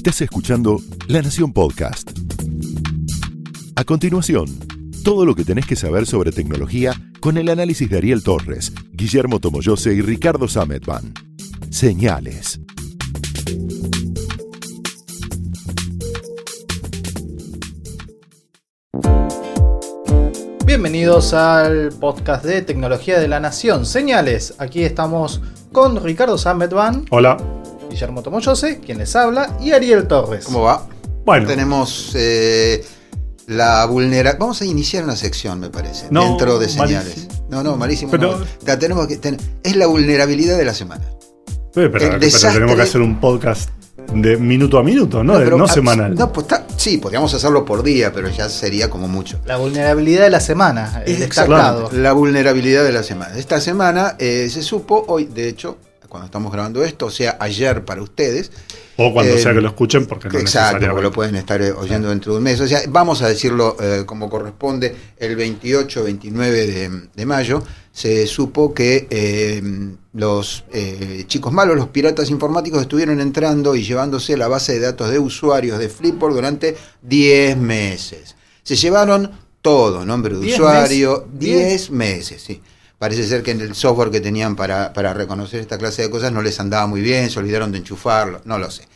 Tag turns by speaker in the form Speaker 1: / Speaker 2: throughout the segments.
Speaker 1: Estás escuchando La Nación Podcast. A continuación, todo lo que tenés que saber sobre tecnología con el análisis de Ariel Torres, Guillermo Tomoyose y Ricardo Sametban. Señales.
Speaker 2: Bienvenidos al podcast de tecnología de la nación. Señales. Aquí estamos con Ricardo Sametban,
Speaker 3: Hola.
Speaker 2: Guillermo Tomoyose, quien les habla, y Ariel Torres.
Speaker 4: ¿Cómo va?
Speaker 3: Bueno.
Speaker 4: Tenemos eh, la vulnerabilidad. Vamos a iniciar una sección, me parece,
Speaker 3: No,
Speaker 4: dentro de señales.
Speaker 3: malísimo.
Speaker 4: No, no, malísimo.
Speaker 3: Pero-
Speaker 4: no. La tenemos que ten- Es la vulnerabilidad de la semana.
Speaker 3: Eh, Pero, pero
Speaker 4: El desastre-
Speaker 3: tenemos que hacer un podcast de minuto a minuto, no,
Speaker 4: pero-
Speaker 3: no
Speaker 4: ah,
Speaker 3: semanal.
Speaker 4: No, pues está- sí, podríamos hacerlo por día, pero ya sería como mucho.
Speaker 2: La vulnerabilidad de la semana, el
Speaker 4: Exacto.
Speaker 2: destacado.
Speaker 4: La vulnerabilidad de la semana. Esta semana eh, se supo, hoy, de hecho, cuando estamos grabando esto, o sea, ayer para ustedes,
Speaker 3: o cuando
Speaker 4: eh,
Speaker 3: sea que lo escuchen, porque no
Speaker 4: Exacto, porque lo pueden estar eh, oyendo dentro de un mes. O sea, vamos a decirlo eh, como corresponde, el 28-29 de, de mayo se supo que eh, los eh, chicos malos, los piratas informáticos, estuvieron entrando y llevándose la base de datos de usuarios de Flipboard durante 10 meses. Se llevaron todo, nombre de
Speaker 2: 10
Speaker 4: usuario,
Speaker 2: meses.
Speaker 4: 10 meses, sí. Parece ser que en el software que tenían para, para reconocer esta clase de cosas no les andaba muy bien, se olvidaron de enchufarlo, no lo sé.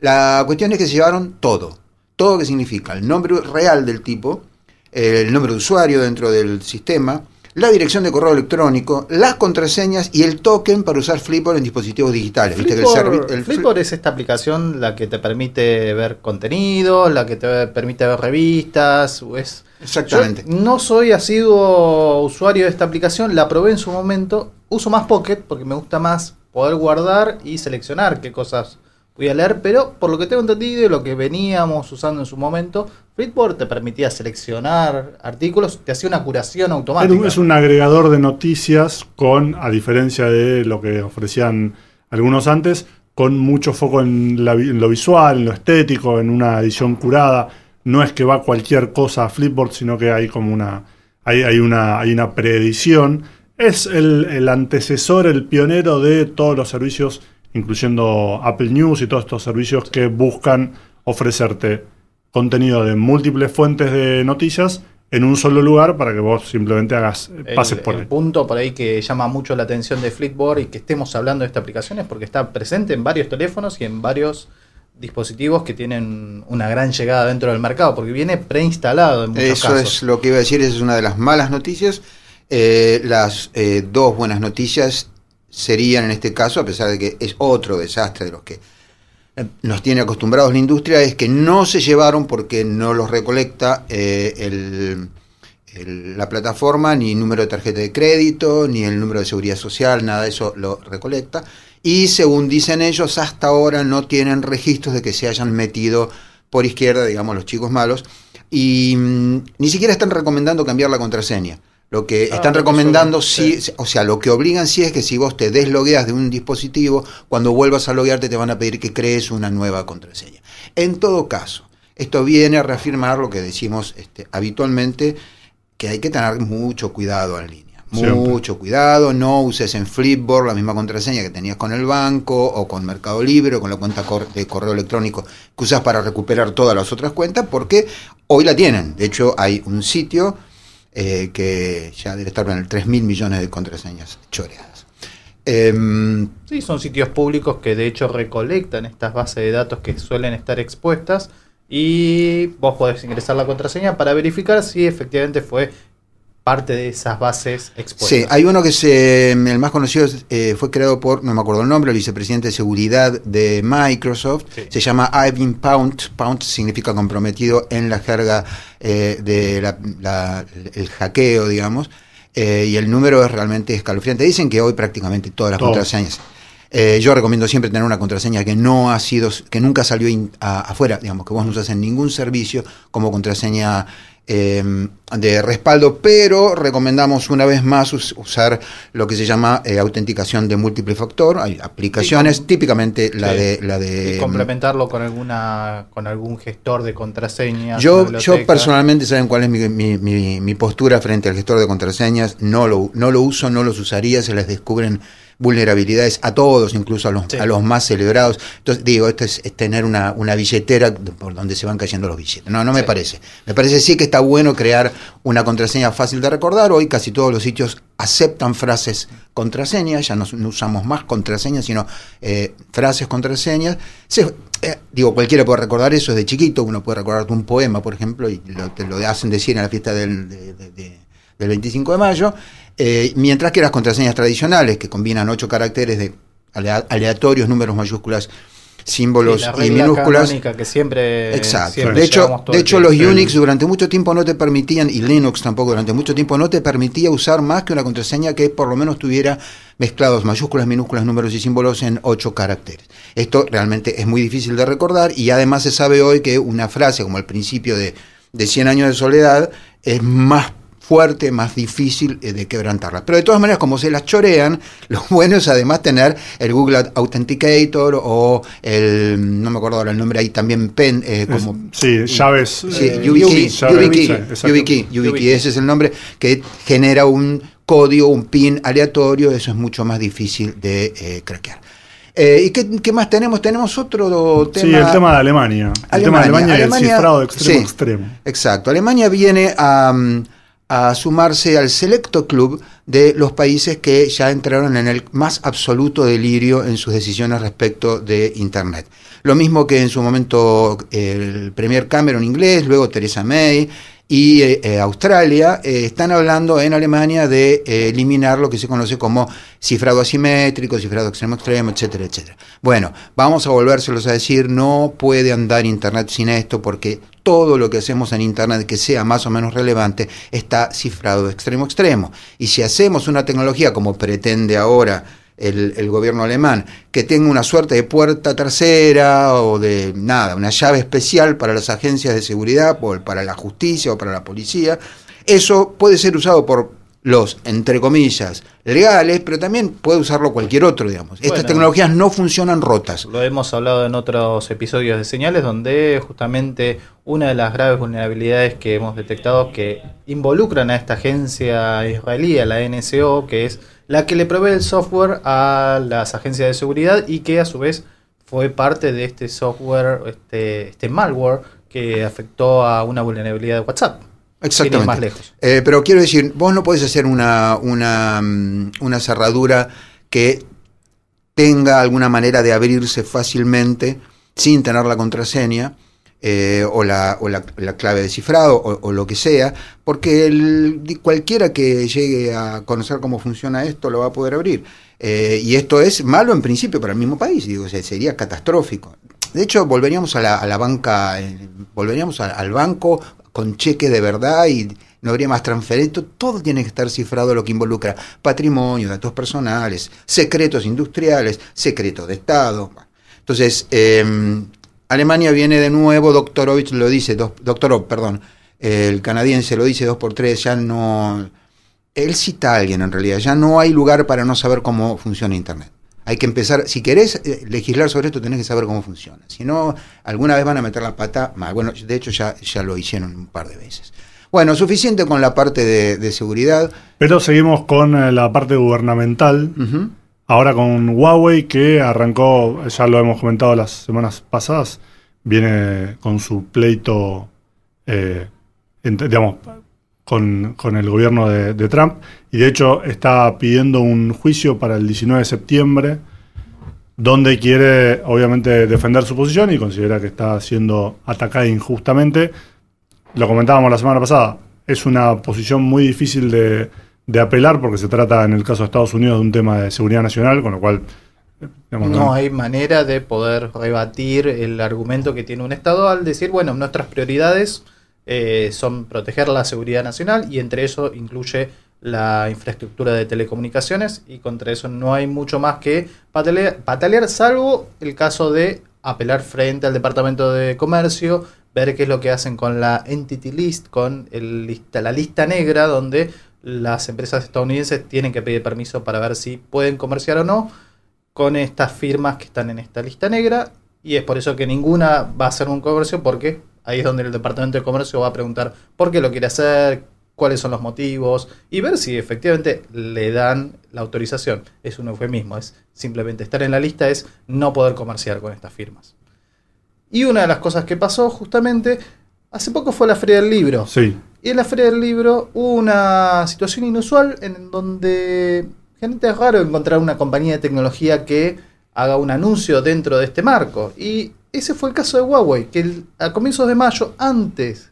Speaker 4: La cuestión es que se llevaron todo. Todo que significa el nombre real del tipo, el nombre de usuario dentro del sistema, la dirección de correo electrónico, las contraseñas y el token para usar Flipboard en dispositivos digitales. Viste que el
Speaker 2: Flipboard,
Speaker 4: servi- el
Speaker 2: Flipboard es esta aplicación la que te permite ver contenido, la que te permite ver revistas. Es,
Speaker 4: Exactamente.
Speaker 2: Yo no soy asiduo usuario de esta aplicación, la probé en su momento. Uso más Pocket porque me gusta más poder guardar y seleccionar qué cosas voy a leer, pero por lo que tengo entendido y lo que veníamos usando en su momento, Flipboard te permitía seleccionar artículos, te hacía una curación automática.
Speaker 3: Es un agregador de noticias con, a diferencia de lo que ofrecían algunos antes, con mucho foco en, lo visual, en lo estético, en una edición curada. No es que va cualquier cosa a Flipboard, sino que hay como una. Hay, hay una, hay una preedición. Es el antecesor, el pionero de todos los servicios, incluyendo Apple News y todos estos servicios que buscan ofrecerte contenido de múltiples fuentes de noticias en un solo lugar para que vos simplemente hagas,
Speaker 2: El,
Speaker 3: pases por
Speaker 2: el
Speaker 3: él.
Speaker 2: punto por ahí que llama mucho la atención de Flipboard y que estemos hablando de esta aplicación es porque está presente en varios teléfonos y en varios dispositivos que tienen una gran llegada dentro del mercado, porque viene preinstalado en muchos
Speaker 4: Eso
Speaker 2: casos.
Speaker 4: es lo que iba a decir, esa es una de las malas noticias. Eh, las eh, dos buenas noticias serían en este caso, a pesar de que es otro desastre de los que nos tiene acostumbrados la industria, es que no se llevaron porque no los recolecta eh, la plataforma, ni número de tarjeta de crédito, ni el número de seguridad social, nada de eso lo recolecta. Y según dicen ellos, hasta ahora no tienen registros de que se hayan metido por izquierda, digamos, los chicos malos. Y mm, ni siquiera están recomendando cambiar la contraseña. Lo que
Speaker 2: Ah,
Speaker 4: están recomendando,
Speaker 2: suelen,
Speaker 4: sí, o sea, lo que obligan sí es que si vos te deslogueas de un dispositivo, cuando vuelvas a loguearte te van a pedir que crees una nueva contraseña. En todo caso, esto viene a reafirmar lo que decimos este, habitualmente, que hay que tener mucho cuidado en línea.
Speaker 3: Siempre.
Speaker 4: Mucho cuidado, no uses en Flipboard la misma contraseña que tenías con el banco o con Mercado Libre o con la cuenta de correo electrónico que usas para recuperar todas las otras cuentas, porque hoy la tienen. De hecho, hay un sitio eh, que ya debe estar en el 3 mil millones de contraseñas choreadas. Em,
Speaker 2: Sí, son sitios públicos que de hecho recolectan estas bases de datos que suelen estar expuestas y vos podés ingresar la contraseña para verificar si efectivamente fue parte de esas bases expuestas.
Speaker 4: Sí, hay uno que se, el más conocido es, eh, fue creado por, no me acuerdo el nombre, el vicepresidente de seguridad de Microsoft.
Speaker 2: Sí.
Speaker 4: Se llama Ivan Pound. Pound significa comprometido en la jerga eh, de la- la- el hackeo, digamos. Eh, y el número es realmente escalofriante. Dicen que hoy prácticamente todas las contraseñas. Eh, yo recomiendo siempre tener una contraseña que no ha sido, que nunca salió in- a- afuera, digamos, que vos no usas en ningún servicio como contraseña eh, de respaldo, pero recomendamos una vez más us- usar lo que se llama eh, autenticación de múltiple factor. Hay aplicaciones,
Speaker 2: Sí,
Speaker 4: típicamente la
Speaker 2: Sí.
Speaker 4: de la de
Speaker 2: Y complementarlo con alguna con algún gestor de contraseñas.
Speaker 4: Yo, yo personalmente, ¿saben cuál es mi, mi- mi- mi postura frente al gestor de contraseñas? No lo, no lo uso, no los usaría, se les descubren vulnerabilidades a todos, incluso a los,
Speaker 2: Sí.
Speaker 4: a los más celebrados. Entonces, digo, esto es, es tener una, una billetera por donde se van cayendo los billetes. No, no me
Speaker 2: Sí.
Speaker 4: parece. Me parece sí que está bueno crear una contraseña fácil de recordar. Hoy casi todos los sitios aceptan frases contraseñas, ya no, no usamos más contraseñas, sino eh, frases contraseñas. Se- eh, digo, cualquiera puede recordar eso desde chiquito, uno puede recordarte un poema, por ejemplo, y lo, te lo hacen decir en la fiesta del, de- de- de- del 25 de mayo, eh, mientras que las contraseñas tradicionales, que combinan ocho caracteres de alea- aleatorios, números mayúsculas, símbolos
Speaker 2: Sí, la
Speaker 4: y
Speaker 2: regla
Speaker 4: minúsculas,
Speaker 2: canónica que siempre.
Speaker 4: Exacto.
Speaker 2: siempre
Speaker 4: de hecho, de
Speaker 2: el
Speaker 4: hecho los Unix durante mucho tiempo no te permitían, y Linux tampoco durante mucho tiempo no te permitía usar más que una contraseña que por lo menos tuviera mezclados mayúsculas, minúsculas, números y símbolos en ocho caracteres. Esto realmente es muy difícil de recordar y además se sabe hoy que una frase como al principio de, de 100 años de soledad es más fuerte, más difícil eh, de quebrantarla. Pero de todas maneras, como se las chorean, lo bueno es además tener el Google Authenticator o el, no me acuerdo ahora el nombre, ahí también Pen, eh,
Speaker 3: Es-
Speaker 4: como
Speaker 3: sí, llaves.
Speaker 4: Sí,
Speaker 2: Eh,
Speaker 4: YubiKey,
Speaker 3: llave,
Speaker 4: YubiKey,
Speaker 3: sí, exacto.
Speaker 4: YubiKey, YubiKey,
Speaker 2: YubiKey.
Speaker 4: ese es el nombre que genera un código, un pin aleatorio, eso es mucho más difícil de eh, craquear. Eh, ¿Y qué, qué más tenemos? Tenemos otro tema.
Speaker 3: Sí, el tema de Alemania. El tema de Alemania y el cifrado de extremo
Speaker 4: sí,
Speaker 3: a extremo.
Speaker 4: Exacto. Alemania viene a, mm, a sumarse al selecto club de los países que ya entraron en el más absoluto delirio en sus decisiones respecto de Internet. Lo mismo que en su momento el Premier Cameron inglés, luego Theresa May y eh, eh, Australia eh, están hablando en Alemania de eliminar lo que se conoce como cifrado asimétrico, cifrado extremo extremo, etcétera, etcétera. Bueno, vamos a volvérselos a decir, no puede andar Internet sin esto porque todo lo que hacemos en Internet que sea más o menos relevante está cifrado de extremo extremo. Y si hacemos una tecnología como pretende ahora el, el gobierno alemán, que tenga una suerte de puerta tercera o de nada, una llave especial para las agencias de seguridad, o para la justicia o para la policía, eso puede ser usado por los, entre comillas, legales, pero también puede usarlo cualquier otro, digamos. Estas
Speaker 2: Bueno.
Speaker 4: tecnologías no funcionan rotas.
Speaker 2: Lo hemos hablado en otros episodios de señales donde justamente una de las graves vulnerabilidades que hemos detectado que involucran a esta agencia israelí, a la NSO, que es la que le provee el software a las agencias de seguridad y que a su vez fue parte de este software, este, este malware que afectó a una vulnerabilidad de WhatsApp.
Speaker 4: Exactamente.
Speaker 2: más lejos.
Speaker 4: Eh, pero quiero decir, vos no podés hacer una, una, mm, una cerradura que tenga alguna manera de abrirse fácilmente sin tener la contraseña eh, o, la, o la- la clave de cifrado o, lo que sea, porque el- cualquiera que llegue a conocer cómo funciona esto lo va a poder abrir. Eh, y esto es malo en principio para el mismo país, digo, sería catastrófico. De hecho, volveríamos a la, a la banca, eh, volveríamos al banco con cheque de verdad y no habría más transferencia. Todo tiene que estar cifrado lo que involucra patrimonio, datos personales, secretos industriales, secretos de Estado. Entonces, eh, Alemania viene de nuevo, Doktorovich lo dice, dos- Doktorov, perdón, el canadiense lo dice dos por tres, ya no... Él cita a alguien en realidad, ya no hay lugar para no saber cómo funciona Internet. Hay que empezar, si querés eh, legislar sobre esto, tenés que saber cómo funciona. Si no, alguna vez van a meter la pata mal. Bueno, de hecho ya, ya lo hicieron un par de veces. Bueno, suficiente con la parte de, de seguridad.
Speaker 3: Pero seguimos con eh, la parte gubernamental. Ahora con Huawei, que arrancó, ya lo hemos comentado las semanas pasadas, viene con su pleito, eh, digamos, con, el gobierno de Trump, y de hecho está pidiendo un juicio para el 19 de septiembre, donde quiere, obviamente, defender su posición y considera que está siendo atacada injustamente. Lo comentábamos la semana pasada, es una posición muy difícil de, de apelar porque se trata, en el caso de Estados Unidos, de un tema de seguridad nacional, con lo cual...
Speaker 2: No hay manera de poder rebatir el argumento que tiene un Estado al decir, bueno, nuestras prioridades eh, son proteger la seguridad nacional y entre eso incluye la infraestructura de telecomunicaciones y contra eso no hay mucho más que patalear, patalear, salvo el caso de apelar frente al Departamento de Comercio, ver qué es lo que hacen con la Entity List, con el lista, la lista negra, donde las empresas estadounidenses tienen que pedir permiso para ver si pueden comerciar o no con estas firmas que están en esta lista negra y es por eso que ninguna va a hacer un comercio porque ahí es donde el departamento de comercio va a preguntar por qué lo quiere hacer, cuáles son los motivos y ver si efectivamente le dan la autorización. Es un eufemismo, es simplemente estar en la lista, es no poder comerciar con estas firmas. Y una de las cosas que pasó justamente, hace poco fue la Feria del Libro.
Speaker 3: Sí.
Speaker 2: Y en la Feria del Libro hubo una situación inusual en donde gente es raro encontrar una compañía de tecnología que haga un anuncio dentro de este marco. Y ese fue el caso de Huawei, que a comienzos de mayo, antes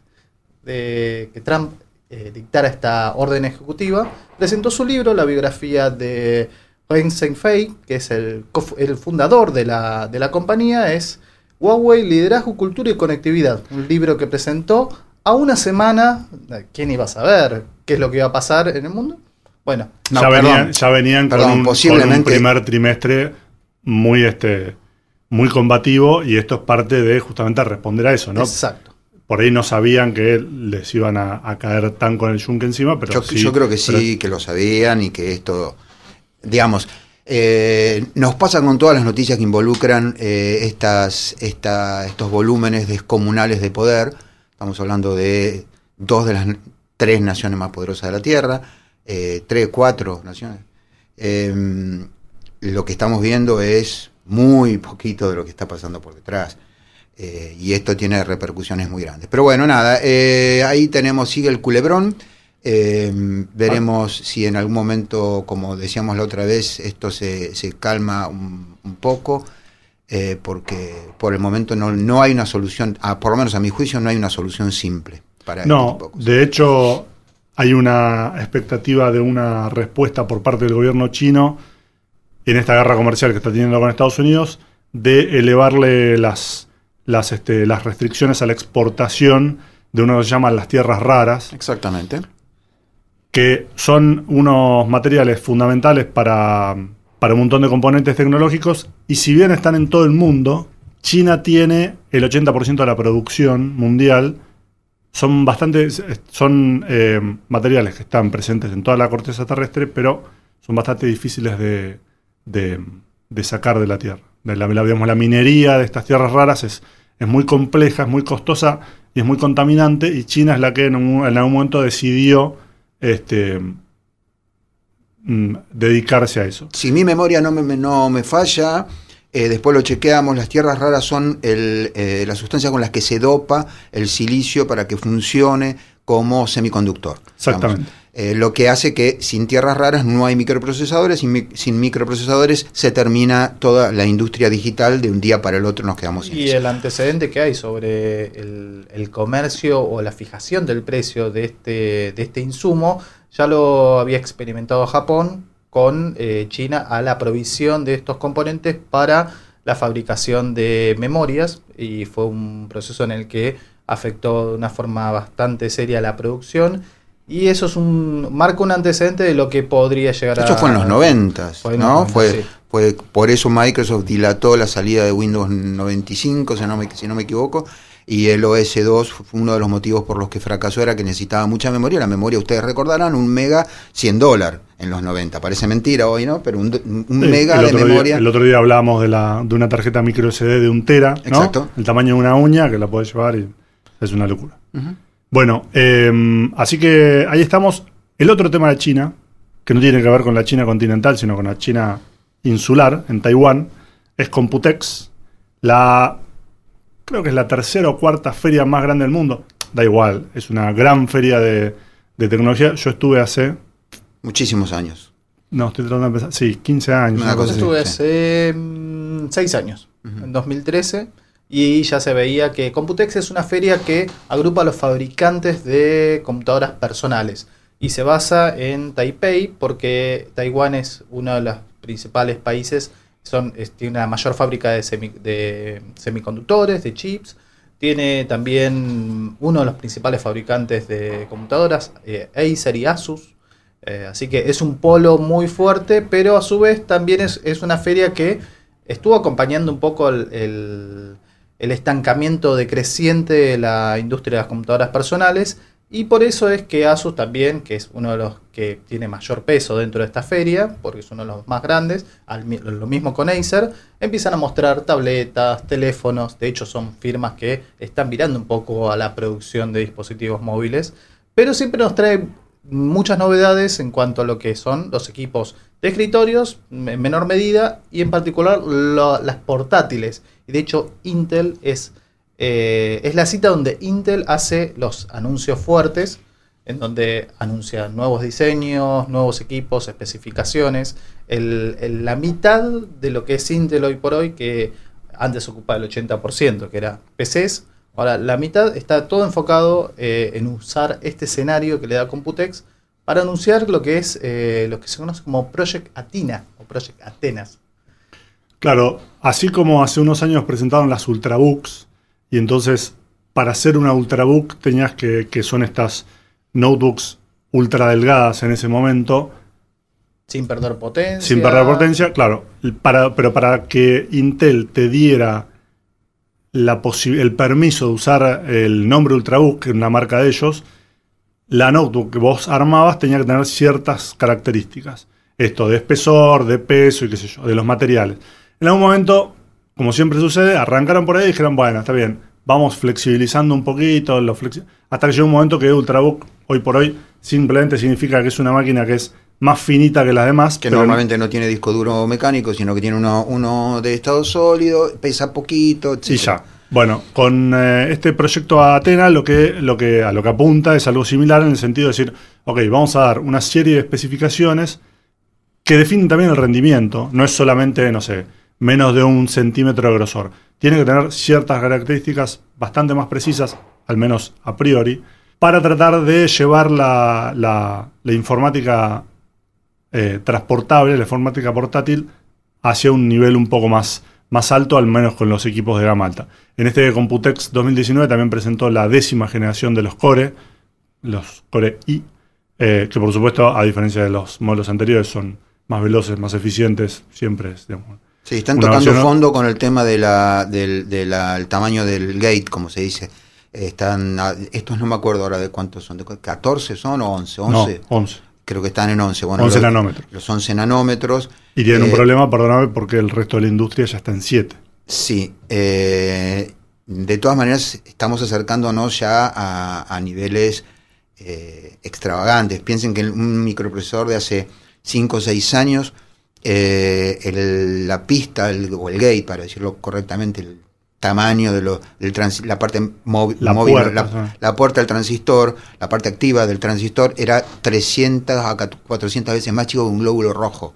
Speaker 2: de que Trump eh, dictara esta orden ejecutiva, presentó su libro, la biografía de Ren Zhengfei, que es el, el fundador de la, de la compañía, es Huawei, Liderazgo, Cultura y Conectividad. Un libro que presentó a una semana, ¿quién iba a saber qué es lo que iba a pasar en el mundo? Bueno,
Speaker 3: ya, venían, ya, venían, con, un, primer trimestre muy este muy combativo y esto es parte de justamente responder a eso, ¿no?
Speaker 2: Exacto.
Speaker 3: Por ahí no sabían que les iban a, caer tan con el yunque encima, pero
Speaker 4: yo,
Speaker 3: sí,
Speaker 4: yo creo que sí, que lo sabían y que esto, digamos, eh, nos pasa con todas las noticias que involucran eh, estas, estos volúmenes descomunales de poder. Estamos hablando de dos de las tres naciones más poderosas de la Tierra, eh, tres, cuatro naciones. lo que estamos viendo es muy poquito de lo que está pasando por detrás. y esto tiene repercusiones muy grandes. Pero bueno, nada, ahí tenemos, sigue el culebrón. Eh, veremos si en algún momento, como decíamos la otra vez, esto se, se calma un, poco, eh, porque por el momento no, no hay una solución, por lo menos a mi juicio, no hay una solución simple para
Speaker 3: No, este de hecho, hay una expectativa de una respuesta por parte del gobierno chino en esta guerra comercial que está teniendo con Estados Unidos de elevarle las, las, este, las restricciones a la exportación de uno que se llama las tierras raras.
Speaker 4: Exactamente
Speaker 3: que son unos materiales fundamentales para, un montón de componentes tecnológicos y si bien están en todo el mundo, China tiene el 80% de la producción mundial. Son bastante, son eh, materiales que están presentes en toda la corteza terrestre, pero son bastante difíciles de, de, sacar de la tierra. la, la, minería de estas tierras raras es, es muy compleja, es muy costosa y es muy contaminante, y China es la que en, en algún momento decidió este, mm, dedicarse a eso.
Speaker 4: Si mi memoria no me, no me falla, eh, después lo chequeamos, las tierras raras son el, eh, la sustancia con las que se dopa el silicio para que funcione como semiconductor.
Speaker 3: Exactamente.
Speaker 4: Eh, lo que hace que sin tierras raras no hay microprocesadores, sin, sin, microprocesadores se termina toda la industria digital, de un día para el otro nos quedamos sin
Speaker 2: Y el antecedente que hay sobre el, comercio o la fijación del precio de este, de este insumo, ya lo había experimentado Japón con eh, China a la provisión de estos componentes para la fabricación de memorias y fue un proceso en el que afectó de una forma bastante seria la producción y eso es un marca un antecedente de lo que podría llegar
Speaker 4: a...
Speaker 2: Esto
Speaker 4: fue en los 90, ¿no? fue, fue por eso Microsoft dilató la salida de Windows 95, si no me, si no me equivoco, y el OS 2 fue uno de los motivos por los que fracasó era que necesitaba mucha memoria. La memoria, ustedes recordarán, un mega 100 dólares en los 90. Parece mentira hoy, ¿no? Pero un, mega de memoria.
Speaker 3: el otro día hablábamos de, la, de una tarjeta micro SD de un tera, ¿no? Exacto. El tamaño de una uña que la puedes llevar y es una locura. Bueno, em, así que ahí estamos. El otro tema de China, que no tiene que ver con la China continental, sino con la China insular, en Taiwán, es Computex, la creo que es la tercera o cuarta feria más grande del mundo. Da igual, es una gran feria de, tecnología. Yo estuve hace...
Speaker 4: Muchísimos años.
Speaker 3: No, estoy tratando de empezar. Sí, 15 años.
Speaker 2: Yo estuve hace 6 mm, años, en 2013 y ya se veía que Computex es una feria que agrupa a los fabricantes de computadoras personales y se basa en Taipei porque Taiwán es uno de los principales países, son, tiene la mayor fábrica de, semiconductores, de chips, tiene también uno de los principales fabricantes de computadoras, eh, Acer y Asus. Eh, así que es un polo muy fuerte, pero a su vez también es, es una feria que estuvo acompañando un poco el estancamiento decreciente de la industria de las computadoras personales y por eso es que Asus también, que es uno de los que tiene mayor peso dentro de esta feria, porque es uno de los más grandes, lo mismo con Acer, empiezan a mostrar tabletas, teléfonos, de hecho son firmas que están mirando un poco a la producción de dispositivos móviles, pero siempre nos trae muchas novedades en cuanto a lo que son los equipos de escritorios, en menor medida, y en particular las portátiles. Y de hecho, Intel es, eh, es la cita donde Intel hace los anuncios fuertes, en donde anuncia nuevos diseños, nuevos equipos, especificaciones. La mitad de lo que es Intel hoy por hoy, que antes ocupaba el 80%, que era PCs, ahora la mitad está todo enfocado eh, en usar este escenario que le da Computex para anunciar lo que es eh, lo que se conoce como Project Athena o Project Atenas.
Speaker 3: Claro, así como hace unos años presentaron las Ultrabooks, y entonces para hacer una Ultrabook tenías que, que son estas notebooks ultra delgadas en ese momento,
Speaker 2: Sin perder potencia.
Speaker 3: sin perder potencia, claro, para, pero para que Intel te diera la el permiso de usar el nombre Ultrabook, que es una marca de ellos, la notebook que vos armabas tenía que tener ciertas características. Esto de espesor, de peso y qué sé yo, de los materiales. En algún momento, como siempre sucede, arrancaron por ahí y dijeron, bueno, está bien, vamos flexibilizando un poquito, lo flexi- hasta que llegó un momento que Ultrabook, hoy por hoy, simplemente significa que es una máquina que es más finita que las demás.
Speaker 4: Que normalmente no tiene disco duro mecánico, sino que tiene uno, uno de estado sólido, pesa poquito, etc.
Speaker 3: Y ya. Bueno, con eh, este proyecto Atena lo que, lo que, a lo que apunta es algo similar en el sentido de decir, ok, vamos a dar una serie de especificaciones que definen también el rendimiento. No es solamente, no sé, menos de un centímetro de grosor. Tiene que tener ciertas características bastante más precisas, al menos a priori, para tratar de llevar la, la- la informática eh, transportable, la informática portátil, hacia un nivel un poco más, más alto, al menos con los equipos de gama alta. En este Computex 2019 también presentó la décima generación de los Core, los Core i, eh, que por supuesto, a diferencia de los modelos anteriores, son más veloces, más eficientes, siempre es, digamos,
Speaker 4: Sí, están tocando
Speaker 3: versión-
Speaker 4: fondo con el tema de del, de el tamaño del gate, como se dice. Están, a- estos no me acuerdo ahora de cuántos son, de cu- 14 son o 11, 11.
Speaker 3: No, 11.
Speaker 4: Creo que están en 11. Bueno,
Speaker 3: 11
Speaker 4: los,
Speaker 3: nanómetros.
Speaker 4: Los 11 nanómetros.
Speaker 3: Y tienen un
Speaker 4: Eh,
Speaker 3: problema, perdóname, porque el resto de la industria ya está en 7.
Speaker 4: Sí, eh, de todas maneras estamos acercándonos ya a, a niveles eh, extravagantes. Piensen que un microprocesador de hace 5 o 6 años, eh, el- la pista el- o el gate, para decirlo correctamente, el tamaño de lo, del trans- la parte móvil,
Speaker 3: La
Speaker 4: móvil,
Speaker 3: puerta,
Speaker 4: la,
Speaker 3: ajá.
Speaker 4: la puerta del transistor, la parte activa del transistor era 300 a 400 veces más chico que un glóbulo rojo.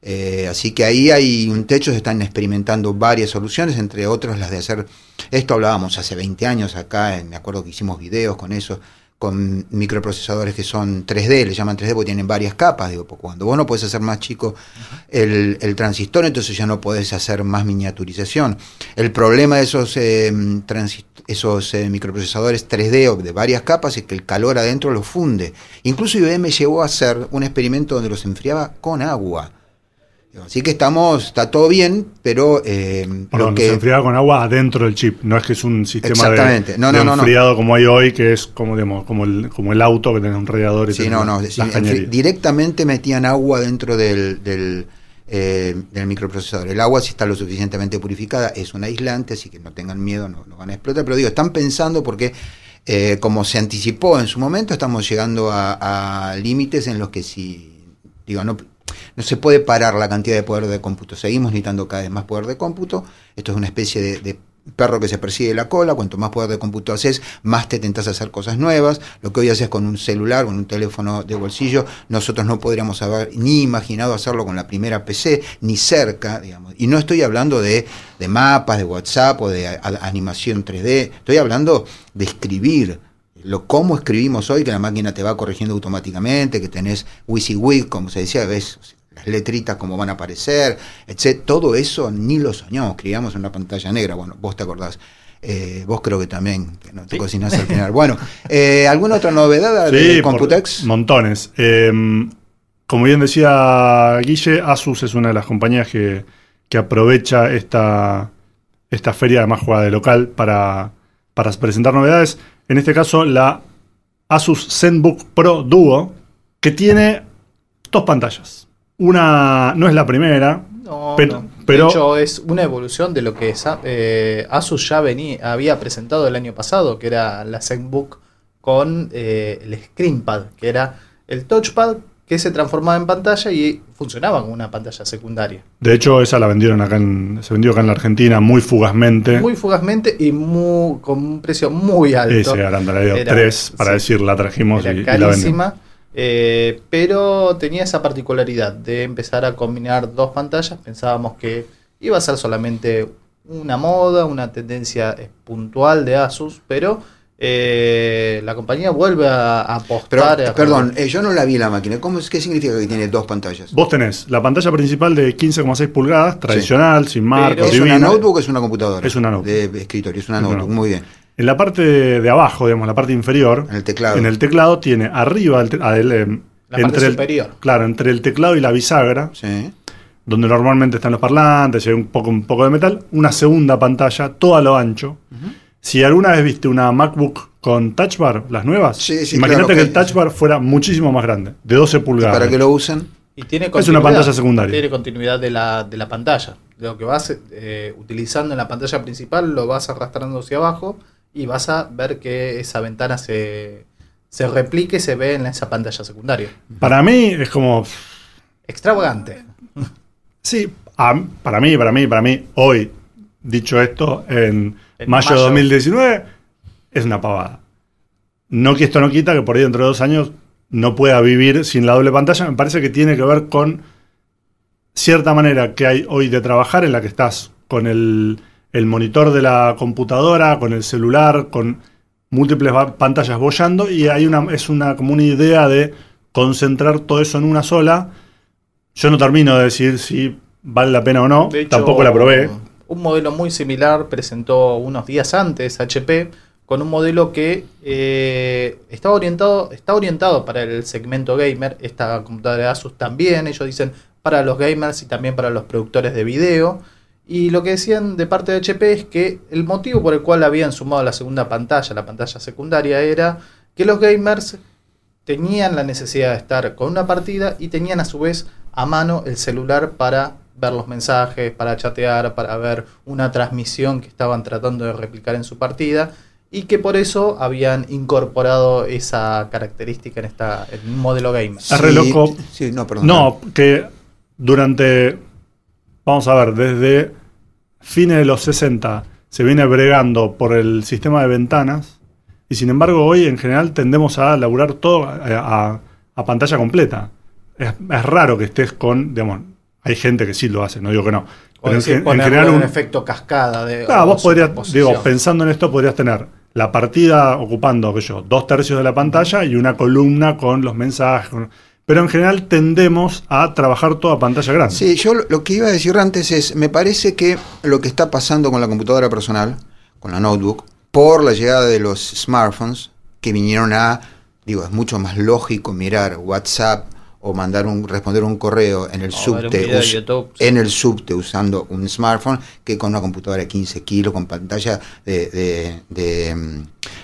Speaker 4: Eh, así que ahí hay un techo, se están experimentando varias soluciones, entre otras las de hacer, esto hablábamos hace 20 años acá, me acuerdo que hicimos videos con eso, con microprocesadores que son 3D, le llaman 3D porque tienen varias capas, digo, cuando vos no podés hacer más chico el, el transistor, entonces ya no podés hacer más miniaturización. El problema de esos, eh, esos eh, microprocesadores 3D o de varias capas es que el calor adentro los funde. Incluso IBM llegó a hacer un experimento donde los enfriaba con agua. Así que estamos, está todo bien, pero eh,
Speaker 3: Perdón,
Speaker 4: lo que
Speaker 3: se enfriaba con agua adentro del chip. No es que es un sistema de.
Speaker 4: No,
Speaker 3: de
Speaker 4: no, no, no.
Speaker 3: enfriado como hay hoy, que es como, digamos, como, el, como el auto que tiene un radiador y
Speaker 4: Sí, no, no. sí, directamente metían agua dentro del, del, eh, del microprocesador. El agua, si está lo suficientemente purificada, es un aislante, así que no tengan miedo, no, no van a explotar. Pero digo, están pensando porque, eh, como se anticipó en su momento, estamos llegando a, a límites en los que si, digo, no, no se puede parar la cantidad de poder de cómputo. Seguimos necesitando cada vez más poder de cómputo. Esto es una especie de, perro que se persigue la cola. Cuanto más poder de cómputo haces, más te tentás a hacer cosas nuevas. Lo que hoy haces con un celular, con un teléfono de bolsillo, nosotros no podríamos haber ni imaginado hacerlo con la primera PC, ni cerca, digamos. Y no estoy hablando de, mapas, de WhatsApp o de animación 3D. Estoy hablando de escribir lo cómo escribimos hoy, que la máquina te va corrigiendo automáticamente, que tenés WYSIWYG, como se decía, ves las letritas cómo van a aparecer, etc. Todo eso ni lo soñamos, escribíamos en una pantalla negra, bueno, vos te acordás. Eh, vos creo que también, que no te
Speaker 2: Sí.
Speaker 4: cocinás al final. Bueno, eh, ¿alguna otra novedad de
Speaker 3: Sí,
Speaker 4: Computex?
Speaker 3: montones. Eh, como bien decía Guille, Asus es una de las compañías que, que aprovecha esta, esta feria, además juega de local, para, para presentar novedades. En este caso, la Asus ZenBook Pro Duo, que tiene dos pantallas. Una no es la primera,
Speaker 2: No,
Speaker 3: Pero-
Speaker 2: no.
Speaker 3: pero-
Speaker 2: de hecho, es una evolución de lo que eh, Asus ya venía, había presentado el año pasado, que era la ZenBook con eh, el screenpad, que era el touchpad que se transformaba en pantalla y funcionaba como una pantalla secundaria.
Speaker 3: De hecho, esa la vendieron acá en, se vendió acá en la Argentina muy fugazmente.
Speaker 2: Muy fugazmente y muy, con un precio muy alto.
Speaker 3: Ese Arandaladio
Speaker 2: Era-
Speaker 3: 3, para
Speaker 2: sí.
Speaker 3: decir, la trajimos y,
Speaker 2: Era
Speaker 3: y la
Speaker 2: carísima, eh, pero tenía esa particularidad de empezar a combinar dos pantallas. Pensábamos que iba a ser solamente una moda, una tendencia puntual de Asus, pero eh, la compañía vuelve a a
Speaker 4: Pero,
Speaker 2: apostar. a-
Speaker 4: perdón, eh, yo no la vi la máquina. ¿Cómo es, ¿Qué significa que tiene dos pantallas?
Speaker 3: Vos tenés la pantalla principal de 15,6 pulgadas, tradicional, sin marco,
Speaker 4: ¿Es una notebook o es una computadora?
Speaker 3: Es una notebook.
Speaker 4: De escritorio, es una
Speaker 3: Es una
Speaker 4: notebook, muy bien.
Speaker 3: En la parte de, abajo, digamos, la parte inferior,
Speaker 4: En el teclado.
Speaker 3: en el teclado tiene arriba, el te- ah, el, em,
Speaker 2: La parte
Speaker 3: el-
Speaker 2: superior.
Speaker 3: claro, entre el teclado y la bisagra,
Speaker 4: Sí.
Speaker 3: donde normalmente están los parlantes y hay un poco, un poco de metal, una segunda pantalla, todo a lo ancho. Si alguna vez viste una MacBook con Touch Bar, las nuevas,
Speaker 4: Sí, sí,
Speaker 3: imagínate
Speaker 4: claro,
Speaker 3: que el Touch Bar fuera muchísimo más grande, de 12 pulgadas.
Speaker 4: ¿Para qué lo usan?
Speaker 2: Y tiene
Speaker 3: una
Speaker 2: continuidad,
Speaker 3: pantalla secundaria.
Speaker 2: Tiene continuidad de la, de la pantalla. Lo que vas eh, utilizando en la pantalla principal lo vas arrastrando hacia abajo y vas a ver que esa ventana se, se replique y se ve en esa pantalla secundaria.
Speaker 3: Para mí es como,
Speaker 2: Extravagante.
Speaker 3: sí, a- para mí, para mí, para mí, hoy, dicho esto, en,
Speaker 2: En
Speaker 3: mayo de
Speaker 2: mayo.
Speaker 3: 2019, es una pavada. No que esto no quita que por ahí dentro de dos años no pueda vivir sin la doble pantalla. Me parece que tiene que ver con cierta manera que hay hoy de trabajar en la que estás con el, el monitor de la computadora, con el celular, con múltiples pantallas bollando y hay una, es una, como una idea de concentrar todo eso en una sola. Yo no termino de decir si vale la pena o no,
Speaker 2: De hecho,
Speaker 3: tampoco la probé.
Speaker 2: Un modelo muy similar presentó unos días antes HP con un modelo que eh, estaba orientado, está orientado para el segmento gamer. Esta computadora de Asus también, ellos dicen para los gamers y también para los productores de video. Y lo que decían de parte de HP es que el motivo por el cual habían sumado la segunda pantalla, la pantalla secundaria, era que los gamers tenían la necesidad de estar con una partida y tenían a su vez a mano el celular para ver los mensajes, para chatear, para ver una transmisión que estaban tratando de replicar en su partida y que por eso habían incorporado esa característica en esta en un modelo gamer.
Speaker 3: Es re loco.
Speaker 4: Sí, no, perdón.
Speaker 3: No, que durante, vamos a ver, desde fines de los 60 se viene bregando por el sistema de ventanas y sin embargo hoy en general tendemos a laburar todo a, a- a pantalla completa. Es, es raro que estés con, digamos, hay gente que sí lo hace, no digo que no.
Speaker 2: O
Speaker 3: Pero en, en general
Speaker 2: en
Speaker 3: un,
Speaker 2: efecto cascada de
Speaker 3: Claro, vos podrías, digo, pensando en esto, podrías tener la partida ocupando, qué sé yo, dos tercios de la pantalla y una columna con los mensajes. con- Pero en general tendemos a trabajar toda pantalla grande.
Speaker 4: Sí, yo lo, lo que iba a decir antes es, me parece que lo que está pasando con la computadora personal, con la notebook, por la llegada de los smartphones, que vinieron a, digo, es mucho más lógico mirar WhatsApp o mandar un, responder un correo en el
Speaker 2: O
Speaker 4: subte, us- en el subte usando un smartphone que con una computadora de 15 kilos con pantalla de, de, de, mm,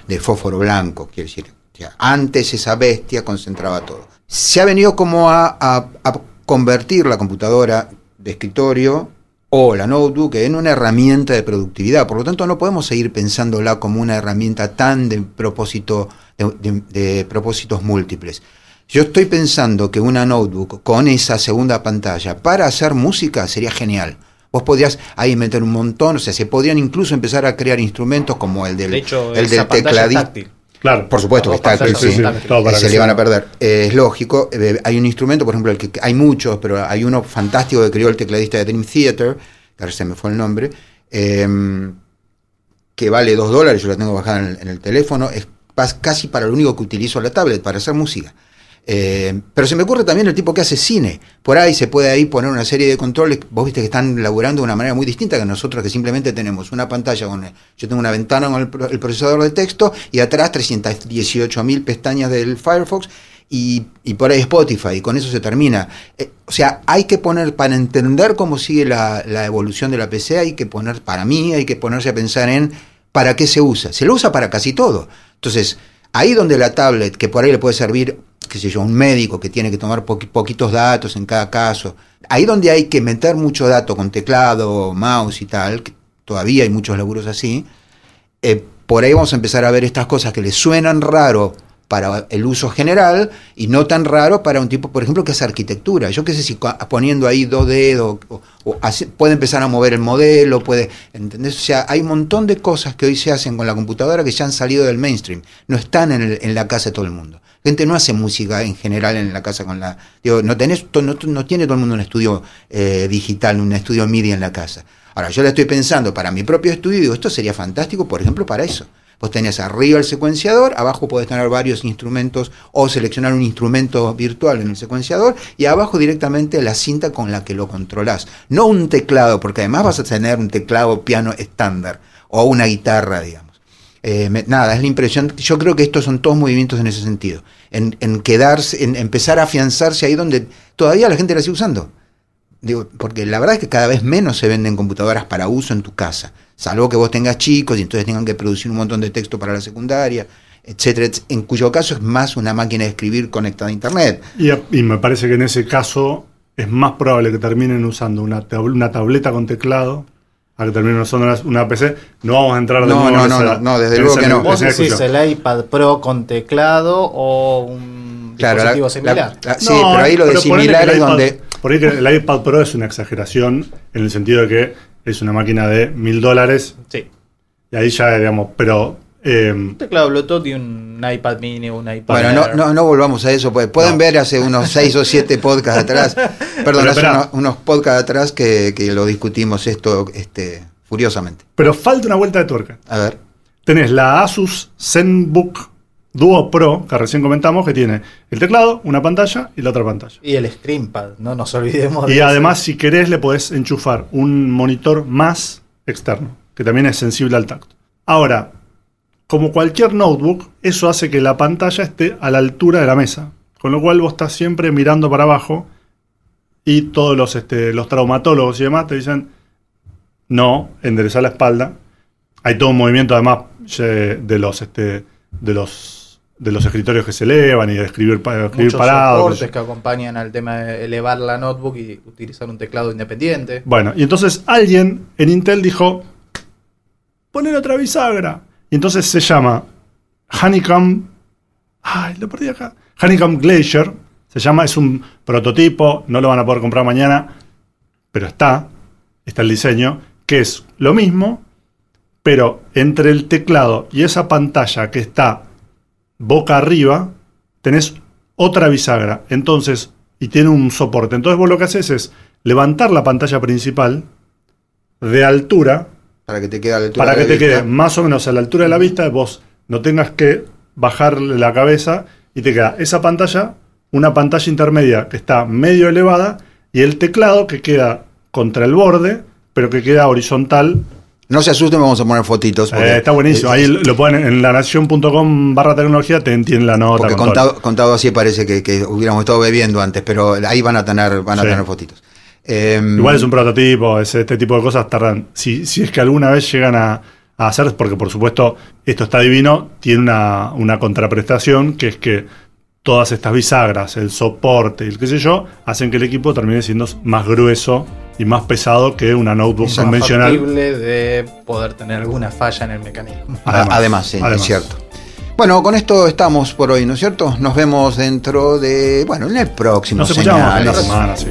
Speaker 4: de fósforo blanco, quiero decir. O sea, antes esa bestia concentraba todo. Se ha venido como a, a- a convertir la computadora de escritorio o la notebook en una herramienta de productividad. Por lo tanto, no podemos seguir pensándola como una herramienta tan de propósito, de, de- de propósitos múltiples. Yo estoy pensando que una notebook con esa segunda pantalla para hacer música sería genial. Vos podrías ahí meter un montón, o sea, se podrían incluso empezar a crear instrumentos como el del,
Speaker 2: de hecho,
Speaker 4: el del
Speaker 2: táctil.
Speaker 3: Claro.
Speaker 4: Por supuesto que está
Speaker 3: sí,
Speaker 4: se le van a perder. Eh, es lógico. eh, hay un instrumento, por ejemplo, el que hay muchos, pero hay uno fantástico que creó el tecladista de Dream Theater, que ahora se me fue el nombre, eh, que vale dos dólares, yo la tengo bajada en el, en el teléfono, es casi para lo único que utilizo la tablet, para hacer música. Eh, pero se me ocurre también el tipo que hace cine. Por ahí se puede ahí poner una serie de controles. Vos viste que están laburando de una manera muy distinta que nosotros, que simplemente tenemos una pantalla con. Yo tengo una ventana con el, pro- el procesador de texto y atrás 318 mil pestañas del Firefox y, y por ahí Spotify. Y con eso se termina. Eh, o sea, hay que poner, para entender cómo sigue la, la evolución de la PC, hay que poner, para mí, hay que ponerse a pensar en para qué se usa. Se lo usa para casi todo. Entonces, ahí donde la tablet, que por ahí le puede servir, qué sé yo, un médico que tiene que tomar poqui- poquitos datos en cada caso, ahí donde hay que meter mucho dato con teclado, mouse y tal, que todavía hay muchos laburos así, eh, por ahí vamos a empezar a ver estas cosas que le suenan raro para el uso general y no tan raro para un tipo, por ejemplo, que hace arquitectura. Yo qué sé si poniendo ahí dos dedos o, puede empezar a mover el modelo, puede, ¿entendés? O sea, hay un montón de cosas que hoy se hacen con la computadora que ya han salido del mainstream, no están en, la casa de todo el mundo. Gente no hace música en general en la casa con la... Digo, no, tenés, no, tiene todo el mundo un estudio eh, digital, un estudio MIDI en la casa. Ahora, yo le estoy pensando para mi propio estudio digo, esto sería fantástico, por ejemplo, para eso. Vos tenés arriba el secuenciador, abajo podés tener varios instrumentos o seleccionar un instrumento virtual en el secuenciador y abajo directamente la cinta con la que lo controlás. No un teclado, porque además vas a tener un teclado piano estándar o una guitarra, digamos. Eh, nada, es la impresión. Yo creo que estos son todos movimientos en ese sentido. En, quedarse, en empezar a afianzarse ahí donde todavía la gente la sigue usando. Digo, porque la verdad es que cada vez menos se venden computadoras para uso en tu casa salvo que vos tengas chicos y entonces tengan que producir un montón de texto para la secundaria, etcétera, en cuyo caso es más una máquina de escribir conectada a Internet.
Speaker 3: Y, me parece que en ese caso es más probable que terminen usando una, una tableta con teclado a que terminen usando una, PC. No vamos a entrar de
Speaker 4: no, no, no, no, desde luego que no.
Speaker 2: Vos decís el iPad Pro con teclado o un dispositivo similar.
Speaker 4: sí, pero ahí lo de similar es donde...
Speaker 3: Por ahí que el iPad Pro es una exageración en el sentido de que es una máquina de mil dólares.
Speaker 2: Sí.
Speaker 3: Y ahí ya, digamos, pero...
Speaker 2: Eh, un teclado Bluetooth y un iPad mini o un iPad
Speaker 4: Bueno, no, no, no, volvamos a eso, pues pueden ver hace unos seis o siete podcasts atrás, perdón, hace unos, podcasts atrás que, que, lo discutimos esto este, furiosamente.
Speaker 3: Pero falta una vuelta de tuerca.
Speaker 4: A ver.
Speaker 3: Tenés la Asus ZenBook Duo Pro, que recién comentamos, que tiene el teclado, una pantalla y la otra pantalla.
Speaker 2: Y el ScreenPad, no nos olvidemos.
Speaker 3: Y además, si querés, le podés enchufar un monitor más externo, que también es sensible al tacto. Ahora, como cualquier notebook, eso hace que la pantalla esté a la altura de la mesa. Con lo cual vos estás siempre mirando para abajo y todos los, este, los traumatólogos y demás te dicen, no, enderezar la espalda. Hay todo un movimiento además de los, este, de los de los escritorios que se elevan y de escribir, escribir
Speaker 2: Muchos parados. que acompañan al tema de elevar la notebook y utilizar un teclado independiente.
Speaker 3: Bueno, y entonces alguien en Intel dijo, poner otra bisagra. Entonces se llama Honeycomb, ay, lo perdí acá, Honeycomb Glacier, se llama, es un prototipo, no lo van a poder comprar mañana, pero está, está el diseño, que es lo mismo, pero entre el teclado y esa pantalla que está boca arriba, tenés otra bisagra. Entonces, y tiene un soporte. Entonces vos lo que haces es levantar la pantalla principal de altura.
Speaker 4: Para que te quede, a
Speaker 3: para que te quede más o menos a la altura de la vista, vos no tengas que bajarle la cabeza y te queda esa pantalla, una pantalla intermedia que está medio elevada y el teclado que queda contra el borde, pero que queda horizontal
Speaker 4: no se asusten, vamos a poner fotitos.
Speaker 3: Eh, está buenísimo. Ahí lo ponen en lanación.com barra tecnología, te entienden la nota.
Speaker 4: Porque contado, contado, así parece que, hubiéramos estado bebiendo antes, pero ahí van a tener, van a tener fotitos.
Speaker 3: Em, Igual es un prototipo, este tipo de cosas tardan. Si, si es que alguna vez llegan a, hacer, porque por supuesto esto está divino, tiene una, una contraprestación, que es que todas estas bisagras, el soporte y el qué sé yo, hacen que el equipo termine siendo más grueso y más pesado que una notebook es convencional.
Speaker 2: Es de poder tener alguna falla en el mecanismo.
Speaker 4: Además, sí, es cierto. Bueno, con esto estamos por hoy, ¿no es cierto? Nos vemos dentro de, bueno, en el próximo
Speaker 3: Nos escuchamos en la semana, sí.